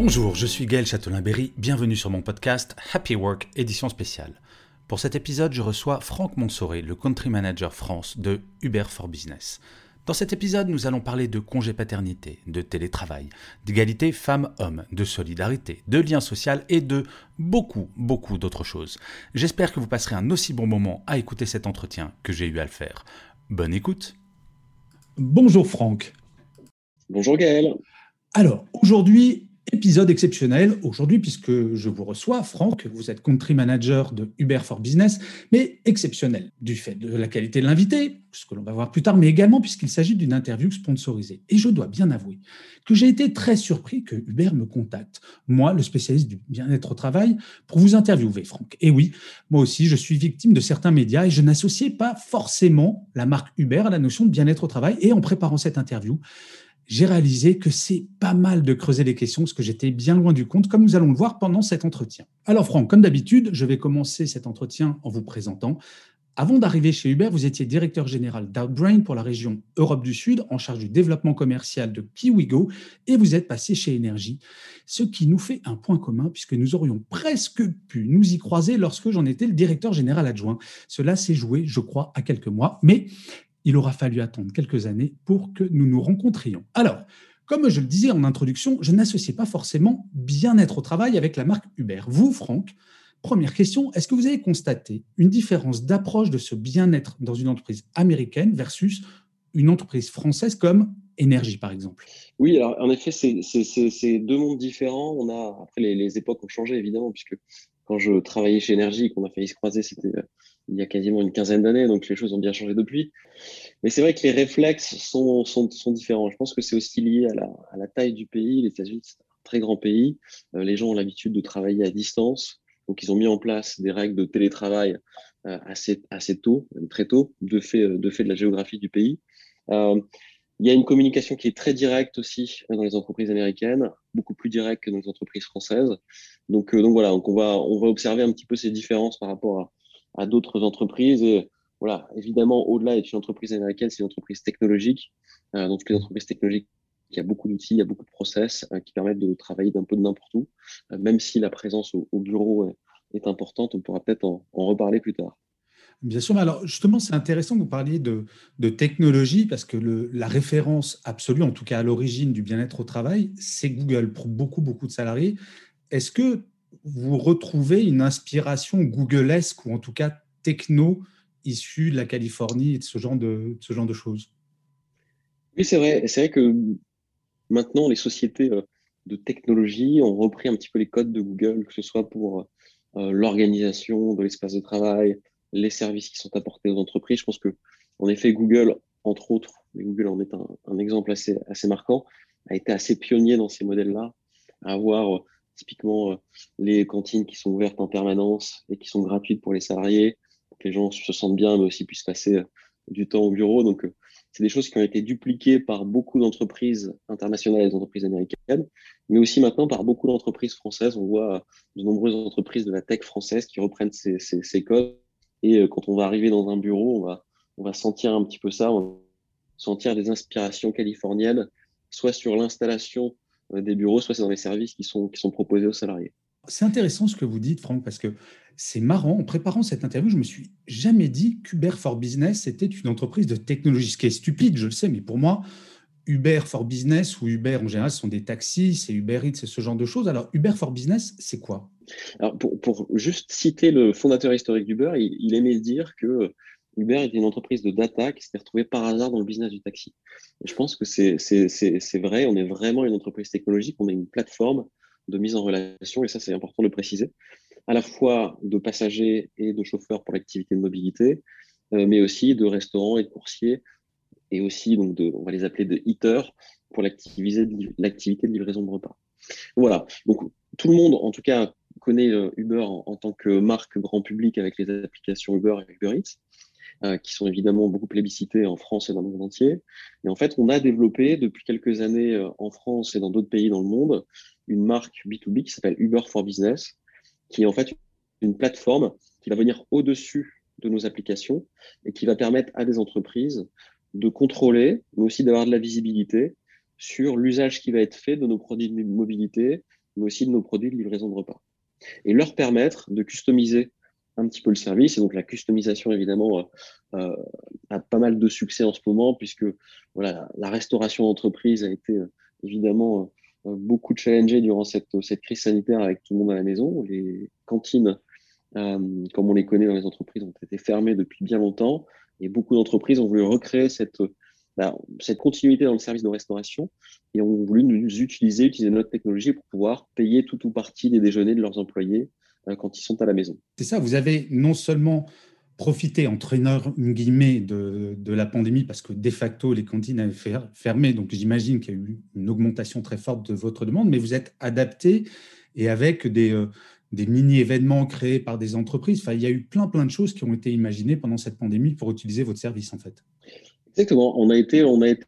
Bonjour, je suis Gaël Châtelain-Berry, bienvenue sur mon podcast Happy Work édition spéciale. Pour cet épisode, je reçois Franck Monsoré, le country manager France de Uber for Business. Dans cet épisode, nous allons parler de congé paternité, de télétravail, d'égalité femmes-hommes, de solidarité, de lien social et de beaucoup, beaucoup d'autres choses. J'espère que vous passerez un aussi bon moment à écouter cet entretien que j'ai eu à le faire. Bonne écoute. Bonjour Franck. Bonjour Gaël. Alors, aujourd'hui, Épisode exceptionnel aujourd'hui puisque je vous reçois, Franck, vous êtes country manager de Uber for Business, mais exceptionnel du fait de la qualité de l'invité, ce que l'on va voir plus tard, mais également puisqu'il s'agit d'une interview sponsorisée. Et je dois bien avouer que j'ai été très surpris que Uber me contacte, moi, le spécialiste du bien-être au travail, pour vous interviewer, Franck. Et oui, moi aussi, je suis victime de certains médias et je n'associais pas forcément la marque Uber à la notion de bien-être au travail. Et en préparant cette interview, j'ai réalisé que c'est pas mal de creuser les questions parce que j'étais bien loin du compte, comme nous allons le voir pendant cet entretien. Alors Franck, comme d'habitude, je vais commencer cet entretien en vous présentant. Avant d'arriver chez Uber, vous étiez directeur général d'Outbrain pour la région Europe du Sud, en charge du développement commercial de KiwiGo, et vous êtes passé chez Énergie, ce qui nous fait un point commun, puisque nous aurions presque pu nous y croiser lorsque j'en étais le directeur général adjoint. Cela s'est joué, je crois, à quelques mois, mais il aura fallu attendre quelques années pour que nous nous rencontrions. Alors, comme je le disais en introduction, je n'associe pas forcément bien-être au travail avec la marque Uber. Vous, Franck, première question, est-ce que vous avez constaté une différence d'approche de ce bien-être dans une entreprise américaine versus une entreprise française comme Énergie, par exemple? Oui, alors en effet, c'est deux mondes différents. On a, après, les, les, époques ont changé, évidemment, puisque quand je travaillais chez Énergie et qu'on a failli se croiser, c'était euh, il y a quasiment une quinzaine d'années, donc les choses ont bien changé depuis. Mais c'est vrai que les réflexes sont, différents. Je pense que c'est aussi lié à la, taille du pays. Les États-Unis, c'est un très grand pays. Euh, les gens ont l'habitude de travailler à distance. Donc, ils ont mis en place des règles de télétravail euh, assez, assez tôt, très tôt, de fait, euh, de fait de la géographie du pays. Il y a une communication qui est très directe aussi dans les entreprises américaines, beaucoup plus directe que dans les entreprises françaises. Donc, donc voilà, donc on va, on va observer un petit peu ces différences par rapport à, à d'autres entreprises. Et voilà, évidemment, au-delà d'être une entreprise américaine, c'est une entreprise technologique. Euh, donc, les entreprises technologiques, il y a beaucoup d'outils, il y a beaucoup de process euh, qui permettent de travailler d'un peu de n'importe où. Euh, même si la présence au, bureau est, importante, on pourra peut-être en, reparler plus tard. Bien sûr, alors justement, c'est intéressant que vous parliez de, technologie parce que la référence absolue, en tout cas à l'origine du bien-être au travail, c'est Google pour beaucoup, beaucoup de salariés. Est-ce que vous retrouvez une inspiration Googlesque ou en tout cas techno issue de la Californie et de ce genre de, ce genre de choses Oui, c'est vrai. C'est vrai que maintenant, les sociétés euh, de technologie ont repris un petit peu les codes de Google, que ce soit pour euh, l'organisation de l'espace de travail, les services qui sont apportés aux entreprises. Je pense que, en effet, Google, entre autres, mais Google en est un, un exemple assez, assez marquant, a été assez pionnier dans ces modèles-là, à avoir typiquement euh, les cantines qui sont ouvertes en permanence et qui sont gratuites pour les salariés, pour que les gens se sentent bien, mais aussi puissent passer euh, du temps au bureau. Donc, euh, c'est des choses qui ont été dupliquées par beaucoup d'entreprises internationales et d'entreprises américaines, mais aussi maintenant par beaucoup d'entreprises françaises. On voit de nombreuses entreprises de la tech française qui reprennent ces, codes. Et quand on va arriver dans un bureau, on va, on va sentir un petit peu ça, on va sentir des inspirations californiennes, soit sur l'installation des bureaux, soit c'est dans les services qui sont, qui sont proposés aux salariés. C'est intéressant ce que vous dites, Franck, parce que c'est marrant. En préparant cette interview, je me suis jamais dit qu'Uber for Business était une entreprise de technologie, ce qui est stupide, je le sais, mais pour moi, Uber for Business ou Uber en général, ce sont des taxis, c'est Uber Eats, c'est ce genre de choses. Alors, Uber for Business, c'est quoi? Alors, pour, pour, juste citer le fondateur historique d'Uber, il, il aimait dire que Uber était une entreprise de data qui s'était retrouvée par hasard dans le business du taxi. Je pense que c'est vrai, on est vraiment une entreprise technologique, on est une plateforme de mise en relation, et ça c'est important de préciser. à la fois de passagers et de chauffeurs pour l'activité de mobilité, mais aussi de restaurants et de coursiers, et aussi, donc, de, on va les appeler de eaters pour l'activité de livraison de repas. Voilà. Donc, tout le monde, en tout cas, connaît Uber en, tant que marque grand public avec les applications Uber et Uber Eats. Euh, qui sont évidemment beaucoup plébiscités en France et dans le monde entier. Et en fait, on a développé depuis quelques années euh, en France et dans d'autres pays dans le monde une marque B2B qui s'appelle Uber for Business, qui est en fait une plateforme qui va venir au-dessus de nos applications et qui va permettre à des entreprises de contrôler, mais aussi d'avoir de la visibilité sur l'usage qui va être fait de nos produits de mobilité, mais aussi de nos produits de livraison de repas. Et leur permettre de customiser un petit peu le service. Et donc la customisation, évidemment, euh, euh, a pas mal de succès en ce moment, puisque voilà, la restauration d'entreprise a été euh, évidemment beaucoup challengée durant cette, cette crise sanitaire avec tout le monde à la maison. Les cantines, comme on les connaît dans les entreprises, ont été fermées depuis bien longtemps. Et beaucoup d'entreprises ont voulu recréer cette, bah, cette continuité dans le service de restauration et ont voulu nous utiliser, utiliser notre technologie pour pouvoir payer tout ou partie des déjeuners de leurs employés quand ils sont à la maison. C'est ça, vous avez non seulement profité, entre guillemets, de, de la pandémie, parce que de facto, les cantines avaient fermé, donc j'imagine qu'il y a eu une augmentation très forte de votre demande, mais vous êtes adapté et avec des, euh, des mini-événements créés par des entreprises. Enfin, il y a eu plein, plein de choses qui ont été imaginées pendant cette pandémie pour utiliser votre service, en fait. Exactement. On a été, on a été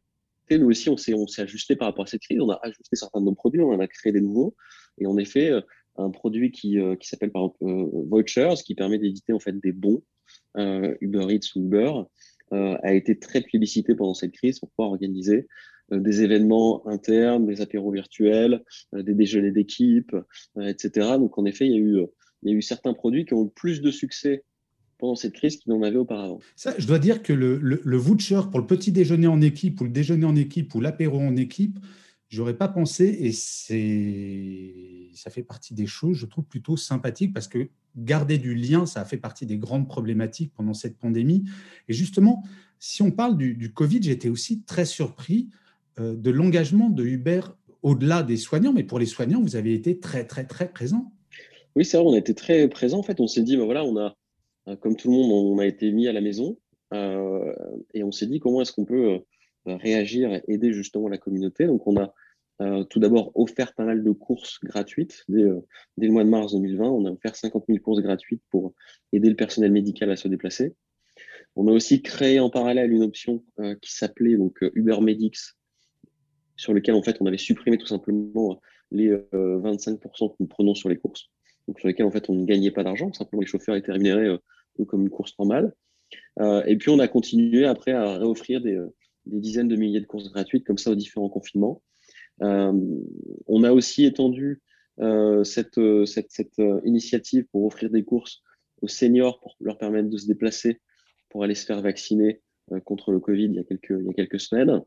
nous aussi, on s'est, on s'est ajusté par rapport à cette crise. On a ajusté certains de nos produits, on en a créé des nouveaux. Et en effet, euh, un produit qui, euh, qui s'appelle par exemple euh, Vouchers, qui permet d'éditer en fait des bons euh, Uber Eats ou Uber, a été très publicité pendant cette crise pour pouvoir organiser des événements internes, des apéros virtuels, des déjeuners d'équipe, etc. Donc en effet, il y, a eu, il y a eu certains produits qui ont eu plus de succès pendant cette crise qu'il n'en avait auparavant. Ça, je dois dire que le, le, le, voucher pour le petit déjeuner en équipe ou le déjeuner en équipe ou l'apéro en équipe, J'aurais pas pensé, et ça fait partie des choses, je trouve plutôt sympathiques parce que garder du lien, ça a fait partie des grandes problématiques pendant cette pandémie. Et justement, si on parle du, Covid, j'étais aussi très surpris euh, de l'engagement de Uber au-delà des soignants, mais pour les soignants, vous avez été très, très, très présent. Oui, c'est vrai, on a été très présent. En fait, on s'est dit, ben voilà, on a, euh, comme tout le monde, on a été mis à la maison euh, et on s'est dit comment est-ce qu'on peut réagir et aider justement la communauté. Donc, on a euh, tout d'abord offert pas mal de courses gratuites. Dès, euh, le mois de mars 2020, on a offert 50 000 courses gratuites pour aider le personnel médical à se déplacer. On a aussi créé en parallèle une option euh, qui s'appelait donc Uber Medics, sur lequel en fait on avait supprimé tout simplement les 25% que nous prenons sur les courses, donc sur lesquels en fait on ne gagnait pas d'argent, simplement les chauffeurs étaient rémunérés comme une course normale. et puis on a continué après à réoffrir des, des dizaines de milliers de courses gratuites comme ça aux différents confinements. Euh, on a aussi étendu euh, cette, cette, initiative pour offrir des courses aux seniors pour leur permettre de se déplacer pour aller se faire vacciner euh, contre le Covid il y a quelques, il y a quelques semaines.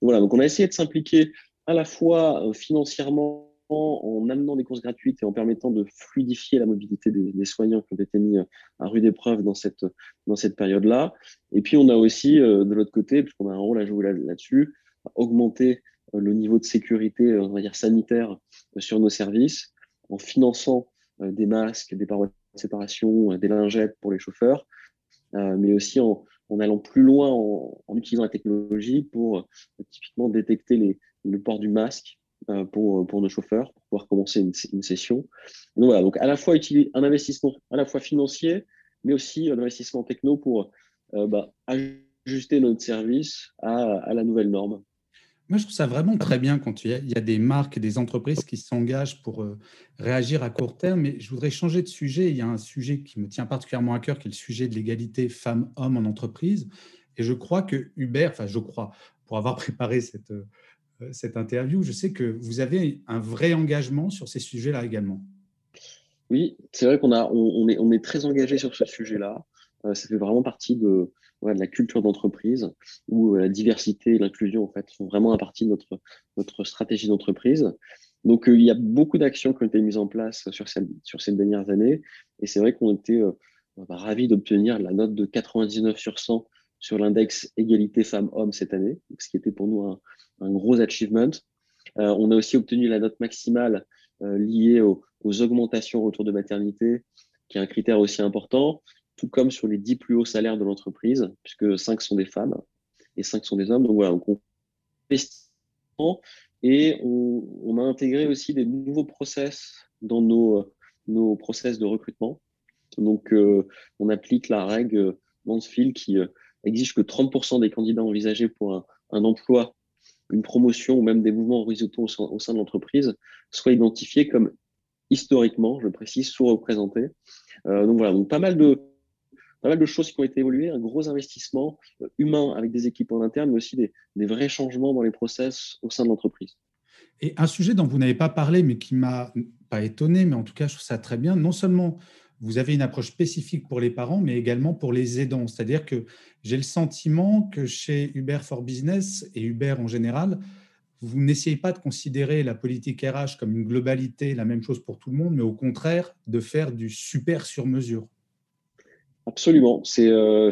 Voilà, donc on a essayé de s'impliquer à la fois financièrement en amenant des courses gratuites et en permettant de fluidifier la mobilité des, soignants qui ont été mis à rude épreuve dans cette, période-là. Et puis, on a aussi, de l'autre côté, puisqu'on a un rôle à jouer là-dessus, augmenter le niveau de sécurité, on va dire sanitaire, sur nos services, en finançant des masques, des parois de séparation, des lingettes pour les chauffeurs, mais aussi en, allant plus loin en, utilisant la technologie pour typiquement détecter les, le port du masque euh, pour, pour nos chauffeurs, pour pouvoir commencer une, session. Donc voilà, donc à la fois un investissement à la fois financier, mais aussi un investissement techno pour euh, bah, ajuster notre service à, la nouvelle norme. Moi, je trouve ça vraiment très bien quand il y a, des marques et des entreprises qui s'engagent pour euh, réagir à court terme. Mais je voudrais changer de sujet. Il y a un sujet qui me tient particulièrement à cœur, qui est le sujet de l'égalité femmes-hommes en entreprise. Et je crois que Uber, enfin, je crois, pour avoir préparé cette, euh, cette interview. Je sais que vous avez un vrai engagement sur ces sujets-là également. Oui, c'est vrai qu'on est, très engagé sur ce sujet-là. Euh, ça fait vraiment partie de, la culture d'entreprise où euh, la diversité et l'inclusion en fait sont vraiment à partie de notre, stratégie d'entreprise. Donc il y a beaucoup d'actions qui ont été mises en place sur, ces dernières années et c'est vrai qu'on était bah, ravis d'obtenir la note de 99 sur 100 sur l'index égalité femmes-hommes cette année, ce qui était pour nous un, gros achievement. Euh, on a aussi obtenu la note maximale liées aux, augmentations autour de maternité, qui est un critère aussi important, tout comme sur les 10 plus hauts salaires de l'entreprise, puisque 5 sont des femmes et 5 sont des hommes. Donc voilà, on et on, a intégré aussi des nouveaux process dans nos, nos process de recrutement. Donc, on applique la règle Mansfield qui exige que 30% des candidats envisagés pour un, emploi une promotion ou même des mouvements horizontaux au sein, de l'entreprise soient identifiés comme historiquement, je précise, sous-représentés. Euh, donc voilà, donc pas mal de pas mal de choses qui ont été évoluées, un gros investissement euh, humain avec des équipes en interne, mais aussi des, des vrais changements dans les process au sein de l'entreprise. Et un sujet dont vous n'avez pas parlé, mais qui m'a pas étonné, mais en tout cas, je trouve ça très bien. Non seulement vous avez une approche spécifique pour les parents, mais également pour les aidants. C'est-à-dire que j'ai le sentiment que chez Uber for Business et Uber en général, vous n'essayez pas de considérer la politique RH comme une globalité, la même chose pour tout le monde, mais au contraire de faire du super sur mesure. Absolument, c'est euh,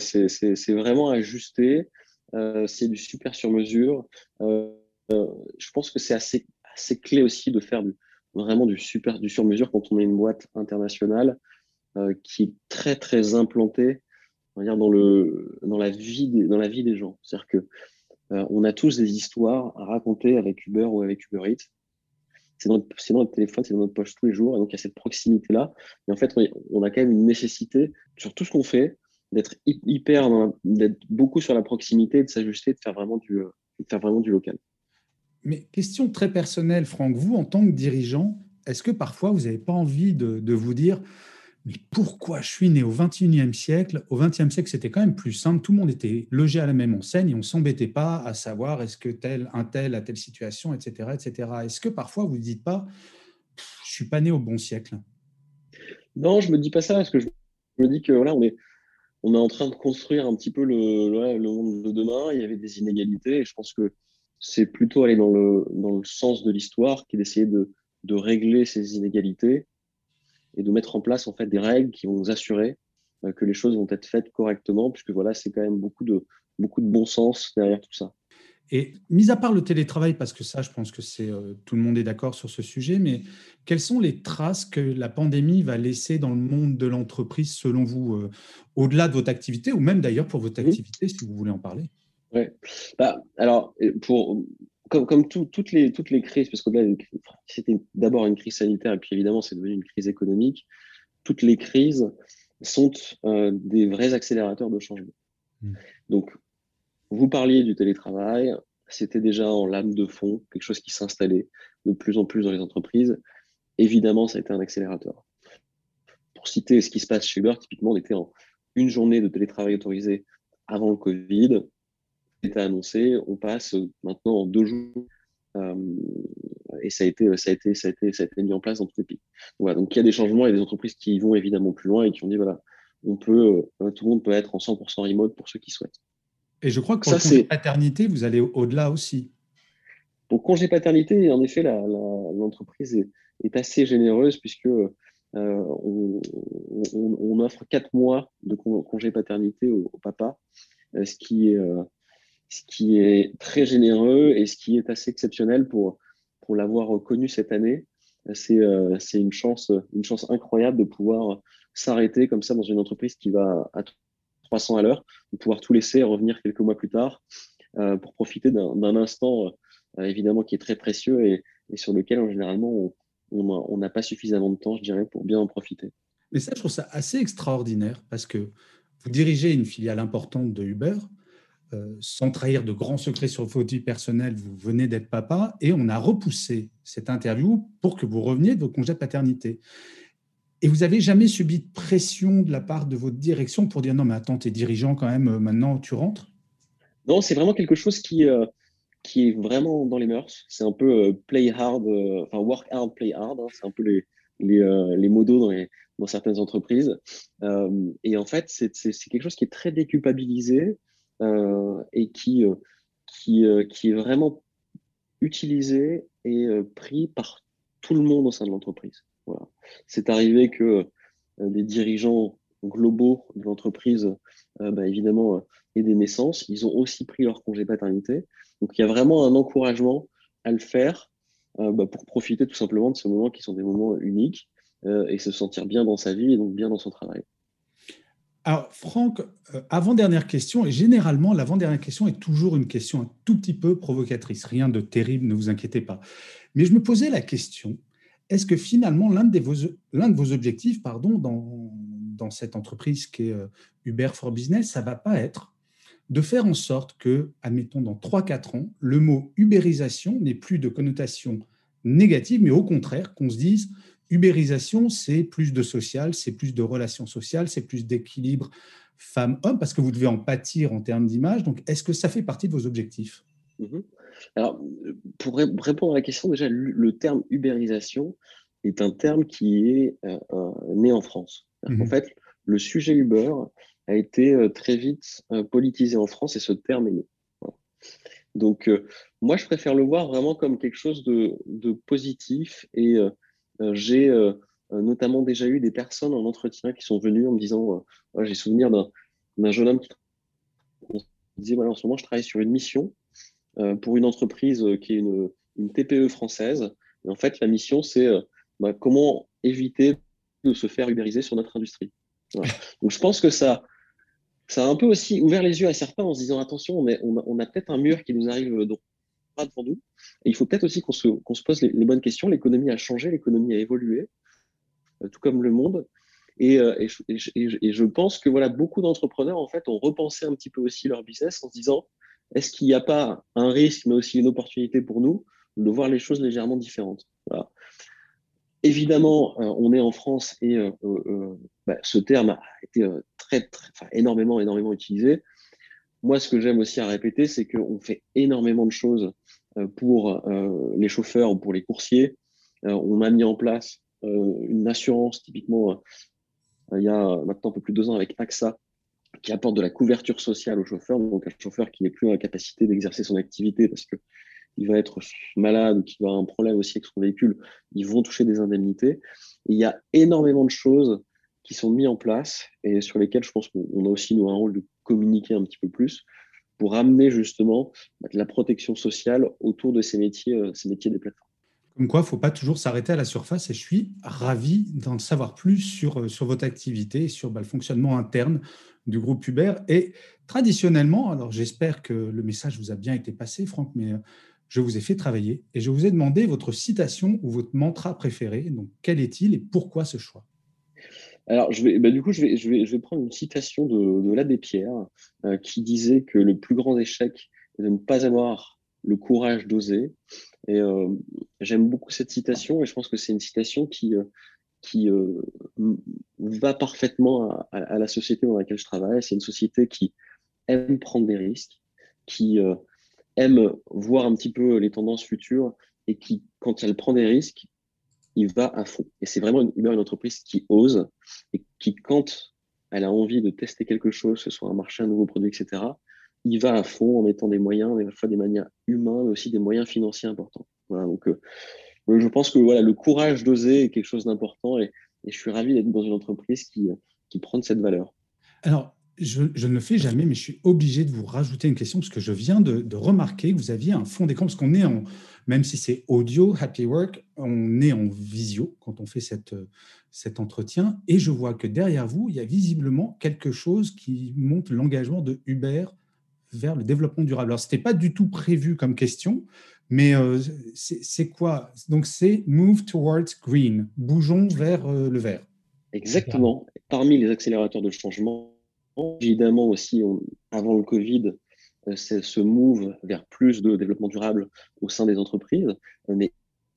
vraiment ajusté, euh, c'est du super sur mesure. Euh, je pense que c'est assez, assez clé aussi de faire vraiment du super du sur mesure quand on est une boîte internationale euh, qui est très très implanté dans, le, dans, la vie des, dans la vie des gens. C'est-à-dire que euh, on a tous des histoires à raconter avec Uber ou avec Uber Eats. C'est dans, notre téléphone, c'est dans notre poche tous les jours. Et donc, il y a cette proximité-là. Et en fait, on a quand même une nécessité sur tout ce qu'on fait d'être hyper, d'être beaucoup sur la proximité, de s'ajuster, de faire vraiment du, euh, faire vraiment du local. Mais question très personnelle, Franck, vous, en tant que dirigeant, est-ce que parfois vous n'avez pas envie de vous dire pourquoi je suis né au 21e siècle? Au 20e siècle, c'était quand même plus simple. Tout le monde était logé à la même enseigne et on ne s'embêtait pas à savoir est-ce que tel, un tel a telle situation, etc. etc. Est-ce que parfois vous ne dites pas je suis pas né au bon siècle? Non, je ne me dis pas ça parce que je me dis que voilà, on est, on est en train de construire un petit peu le, le, monde de demain. Il y avait des inégalités et je pense que c'est plutôt aller dans le, dans le sens de l'histoire qui d'essayer de, de régler ces inégalités et de mettre en place en fait des règles qui vont nous assurer euh, que les choses vont être faites correctement, puisque voilà, c'est quand même beaucoup de, beaucoup de bon sens derrière tout ça. Et mis à part le télétravail, parce que ça, je pense que c'est euh, tout le monde est d'accord sur ce sujet, mais quelles sont les traces que la pandémie va laisser dans le monde de l'entreprise selon vous, euh, au-delà de votre activité, ou même d'ailleurs pour votre activité, si vous voulez en parler? Ouais. Bah, alors, pour, comme, toutes, les, toutes les crises, parce que c'était d'abord une crise sanitaire et puis évidemment c'est devenu une crise économique, toutes les crises sont euh, des vrais accélérateurs de changement. Hmm. Donc, vous parliez du télétravail, c'était déjà en lame de fond, quelque chose qui s'installait de plus en plus dans les entreprises. Évidemment, ça a été un accélérateur. Pour citer ce qui se passe chez Uber, typiquement, on était en une journée de télétravail autorisé avant le Covid été annoncé, on passe maintenant en deux jours. Euh, et ça a, été, ça, a été, ça, a été, ça a été mis en place dans tous les pays. Voilà, donc il y a des changements et des entreprises qui vont évidemment plus loin et qui ont dit voilà, on peut, euh, tout le monde peut être en 100% remote pour ceux qui souhaitent. Et je crois que pour ça, congé paternité, vous allez au-delà aussi. Pour congé paternité, en effet, l'entreprise est, est, assez généreuse puisque euh, on, on, offre quatre mois de congé paternité au, papa, ce qui est ce qui est très généreux et ce qui est assez exceptionnel pour, pour l'avoir connu cette année. C'est euh, une, chance, une chance incroyable de pouvoir s'arrêter comme ça dans une entreprise qui va à 300 à l'heure, de pouvoir tout laisser et revenir quelques mois plus tard euh, pour profiter d'un instant euh, évidemment qui est très précieux et, et sur lequel en généralement on n'a pas suffisamment de temps, je dirais, pour bien en profiter. Mais ça, je trouve ça assez extraordinaire parce que vous dirigez une filiale importante de Uber, euh, sans trahir de grands secrets sur votre vie personnelle, vous venez d'être papa et on a repoussé cette interview pour que vous reveniez de votre congé de paternité. Et vous avez jamais subi de pression de la part de votre direction pour dire non, mais attends, tu es dirigeant quand même, euh, maintenant tu rentres? Non, c'est vraiment quelque chose qui, euh, qui est vraiment dans les mœurs. C'est un peu play hard, enfin work hard, play hard. Hein. c'est un peu les, les, les modos dans, dans, certaines entreprises. et en fait, c'est quelque chose qui est très déculpabilisé. Euh, et qui, euh, qui, euh, qui est vraiment utilisé et pris par tout le monde au sein de l'entreprise. Voilà. C'est arrivé que des dirigeants globaux de l'entreprise, bah, évidemment, et des naissances, ils ont aussi pris leur congé paternité. Donc il y a vraiment un encouragement à le faire bah, pour profiter tout simplement de ces moments qui sont des moments uniques et se sentir bien dans sa vie et donc bien dans son travail. Alors, Franck, avant-dernière question, et généralement, l'avant-dernière question est toujours une question un tout petit peu provocatrice. Rien de terrible, ne vous inquiétez pas. Mais je me posais la question est-ce que finalement, l'un de, vos, objectifs pardon, dans, cette entreprise qui est euh, Uber for Business, ça va pas être de faire en sorte que, admettons, dans 3-4 ans, le mot ubérisation n'ait plus de connotation négative, mais au contraire, qu'on se dise ubérisation, c'est plus de social, c'est plus de relations sociales, c'est plus d'équilibre femmes-hommes, parce que vous devez en pâtir en termes d'image. Donc, est-ce que ça fait partie de vos objectifs? Mmh Alors, pour répondre à la question, déjà, le terme ubérisation est un terme qui est euh, euh, né en France. En mmh fait, le sujet Uber a été euh, très vite politisé en France et ce terme est né. Donc, moi, je préfère le voir vraiment comme quelque chose de, de positif et j'ai euh, euh, notamment déjà eu des personnes en entretien qui sont venues en me disant, j'ai souvenir d'un jeune homme qui disait, voilà, en ce moment, je travaille sur une mission pour une entreprise qui est une, une, TPE française. Et en fait, la mission, c'est bah, comment éviter de se faire ubériser sur notre industrie. Donc, je pense que ça, ça a un peu aussi ouvert les yeux à certains en se disant attention, on, on a, peut-être un mur qui nous arrive devant nous. Il faut peut-être aussi qu'on se, se, pose les, bonnes questions. L'économie a changé, l'économie a évolué, euh, tout comme le monde. Et, euh, et, je pense que voilà, beaucoup d'entrepreneurs en fait ont repensé un petit peu aussi leur business en se disant est-ce qu'il n'y a pas un risque, mais aussi une opportunité pour nous de voir les choses légèrement différentes? Évidemment, euh, on est en France et bah, ce terme a été énormément, énormément utilisé. Moi, ce que j'aime aussi à répéter, c'est qu'on fait énormément de choses pour euh, les chauffeurs ou pour les coursiers. Euh, on a mis en place une assurance, typiquement, il y a maintenant un peu plus de deux ans avec AXA, qui apporte de la couverture sociale aux chauffeurs. Donc, un chauffeur qui n'est plus en capacité d'exercer son activité parce que il va être malade ou qu'il va avoir un problème aussi avec son véhicule, ils vont toucher des indemnités. il y a énormément de choses qui sont mises en place et sur lesquelles je pense qu'on a aussi nous un rôle de communiquer un petit peu plus pour amener justement la protection sociale autour de ces métiers, euh, ces métiers des plateformes. Comme quoi, il ne faut pas toujours s'arrêter à la surface et je suis ravi d'en savoir plus sur, euh, sur votre activité et sur bah, le fonctionnement interne du groupe Uber. Et traditionnellement, alors j'espère que le message vous a bien été passé, Franck, mais euh, je vous ai fait travailler et je vous ai demandé votre citation ou votre mantra préféré. Donc, quel est-il et pourquoi ce choix? Alors, bah, du coup, je vais, prendre une citation de, de l'abbé Pierre euh, qui disait que le plus grand échec est de ne pas avoir le courage d'oser. Et euh, j'aime beaucoup cette citation et je pense que c'est une citation qui, euh, va parfaitement à, la société dans laquelle je travaille. C'est une société qui aime prendre des risques, qui aime voir un petit peu les tendances futures et qui, quand elle prend des risques, il va à fond. Et c'est vraiment une, entreprise qui ose et qui, quand elle a envie de tester quelque chose, que ce soit un marché, un nouveau produit, etc., il va à fond en mettant des moyens, des fois des moyens humains, mais aussi des moyens financiers importants. Voilà, donc, euh, je pense que voilà, le courage d'oser est quelque chose d'important et, je suis ravi d'être dans une entreprise qui, qui prend cette valeur. Alors, je, ne le fais jamais, mais je suis obligé de vous rajouter une question parce que je viens de, remarquer que vous aviez un fond d'écran, parce qu'on est en, même si c'est audio, Happy Work, on est en visio quand on fait cette, cet entretien, et je vois que derrière vous, il y a visiblement quelque chose qui montre l'engagement de Uber vers le développement durable. Alors, ce n'était pas du tout prévu comme question, mais euh, c'est quoi? Donc, c'est Move Towards Green, bougeons vers euh, le vert. Exactement. Parmi les accélérateurs de changement, Évidemment aussi, avant le Covid, euh, ce move vers plus de développement durable au sein des entreprises. Mais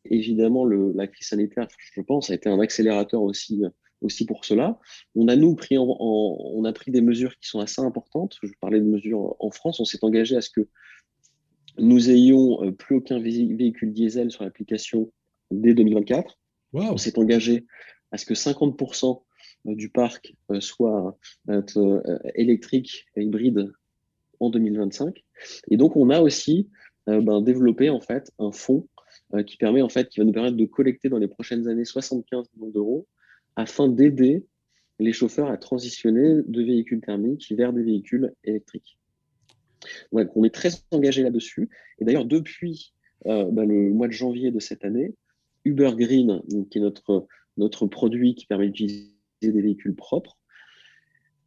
évidemment, le, la crise sanitaire, je pense, a été un accélérateur aussi, aussi pour cela. On a, nous, pris, on a pris des mesures qui sont assez importantes. Je parlais de mesures en France. On s'est engagé à ce que nous ayons euh, plus aucun véhicule diesel sur l'application dès 2024. On s'est engagé à ce que 50% euh, du parc euh, soit euh, électrique et hybride en 2025. Et donc, on a aussi ben, développé en fait un fonds qui permet en fait, qui va nous permettre de collecter dans les prochaines années 75 millions d'euros afin d'aider les chauffeurs à transitionner de véhicules thermiques vers des véhicules électriques. Donc, on est très engagé là-dessus. Et d'ailleurs, depuis bah, le mois de janvier de cette année, Uber Green, qui est notre, notre produit qui permet d'utiliser des véhicules propres,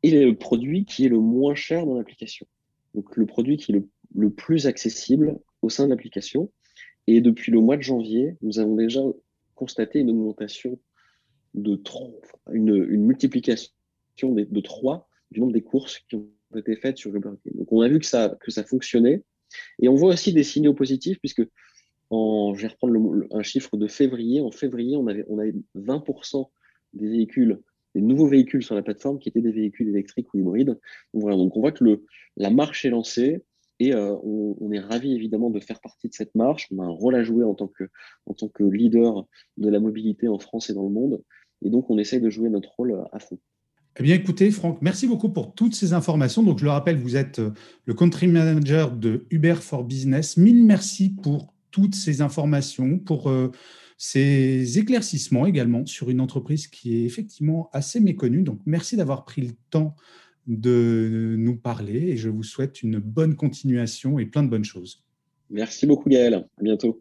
est le produit qui est le moins cher dans l'application. Donc le produit qui est le, le plus accessible au sein de l'application. Et depuis le mois de janvier, nous avons déjà constaté une augmentation de 3, une, une multiplication de, de 3 du nombre des courses qui ont été faites sur Uber Green. Donc on a vu que ça, que ça fonctionnait. Et on voit aussi des signaux positifs puisque en, je vais reprendre un chiffre de février. En février, on avait, on avait 20% des véhicules, des nouveaux véhicules sur la plateforme qui étaient des véhicules électriques ou hybrides. Donc on voit que la marche est lancée. Et euh, on, est ravi évidemment de faire partie de cette marche. On a un rôle à jouer en tant que, leader de la mobilité en France et dans le monde. Et donc, on essaye de jouer notre rôle à fond. Eh bien, écoutez, Franck, merci beaucoup pour toutes ces informations. Donc, je le rappelle, vous êtes euh, le country manager de Uber for Business. Mille merci pour toutes ces informations, euh, ces éclaircissements également sur une entreprise qui est effectivement assez méconnue. Donc, merci d'avoir pris le temps de nous parler et je vous souhaite une bonne continuation et plein de bonnes choses. Merci beaucoup, Gaël. À bientôt.